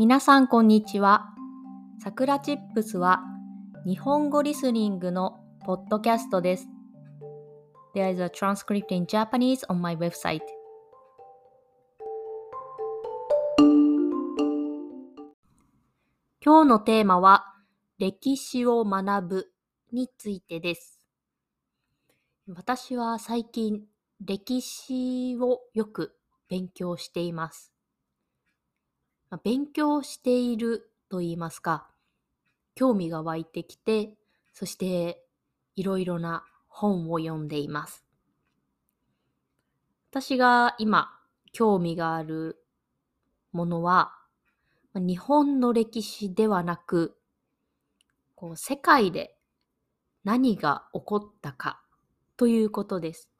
皆さんこんにちは。さくらチップスは日本語リスニングのポッドキャストです。There is a transcript in Japanese on my website. 今日のテーマは歴史を学ぶについてです。私は最近歴史をよく勉強しています。勉強していると言いますか、興味が湧いてきて、そしていろいろな本を読んでいます。私が今興味があるものは、日本の歴史ではなく、こう世界で何が起こったかということです。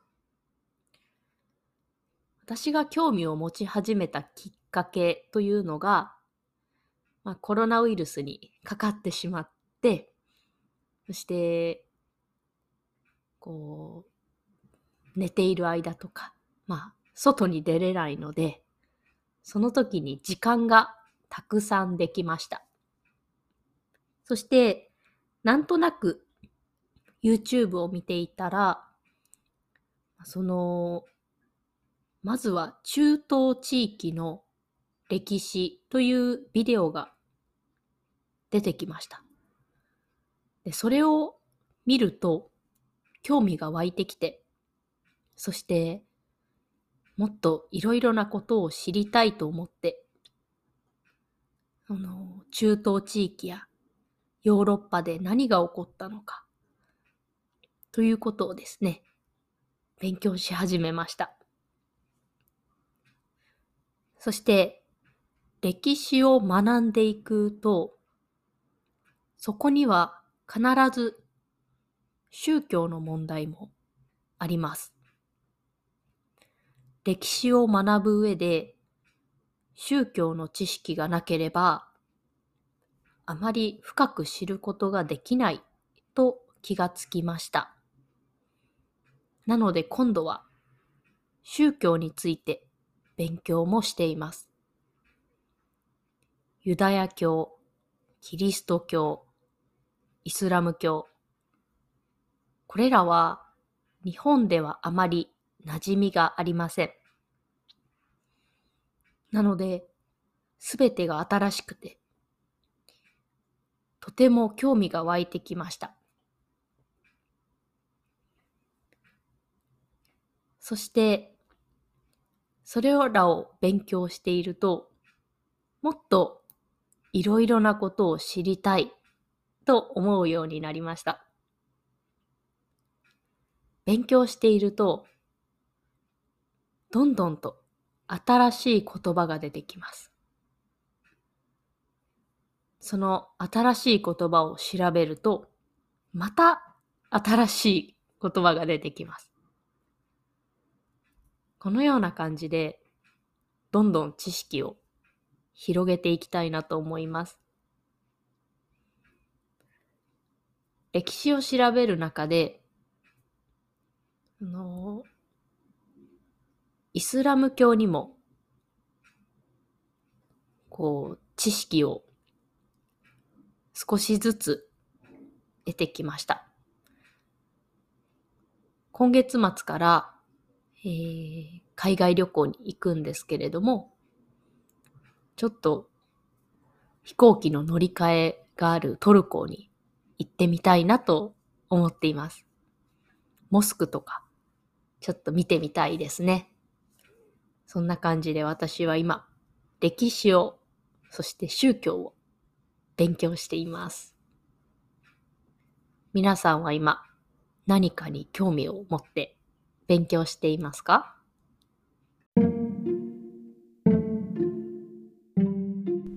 私が興味を持ち始めたきっかけというのが、まあ、コロナウイルスにかかってしまって、そして、こう、寝ている間とか、まあ、外に出れないので、その時に時間がたくさんできました。そして、なんとなく YouTube を見ていたら、その、まずは中東地域の歴史というビデオが出てきました。でそれを見ると興味が湧いてきて、そしてもっといろいろなことを知りたいと思って、あの中東地域やヨーロッパで何が起こったのか、ということをですね、勉強し始めました。そして、歴史を学んでいくと、そこには必ず宗教の問題もあります。歴史を学ぶ上で宗教の知識がなければあまり深く知ることができないと気がつきました。なので今度は宗教について勉強もしています。ユダヤ教、キリスト教、イスラム教。これらは日本ではあまり馴染みがありません。なので、すべてが新しくて、とても興味が湧いてきました。そして、それらを勉強していると、もっといろいろなことを知りたいと思うようになりました。勉強していると、どんどんと新しい言葉が出てきます。その新しい言葉を調べると、また新しい言葉が出てきます。このような感じで、どんどん知識を広げていきたいなと思います。歴史を調べる中で、あの、イスラム教にも、こう、知識を少しずつ得てきました。今月末から、えー、海外旅行に行くんですけれども、ちょっと飛行機の乗り換えがあるトルコに行ってみたいなと思っています。モスクとか、ちょっと見てみたいですね。そんな感じで私は今、歴史を、そして宗教を勉強しています。皆さんは今、何かに興味を持って勉強していますか？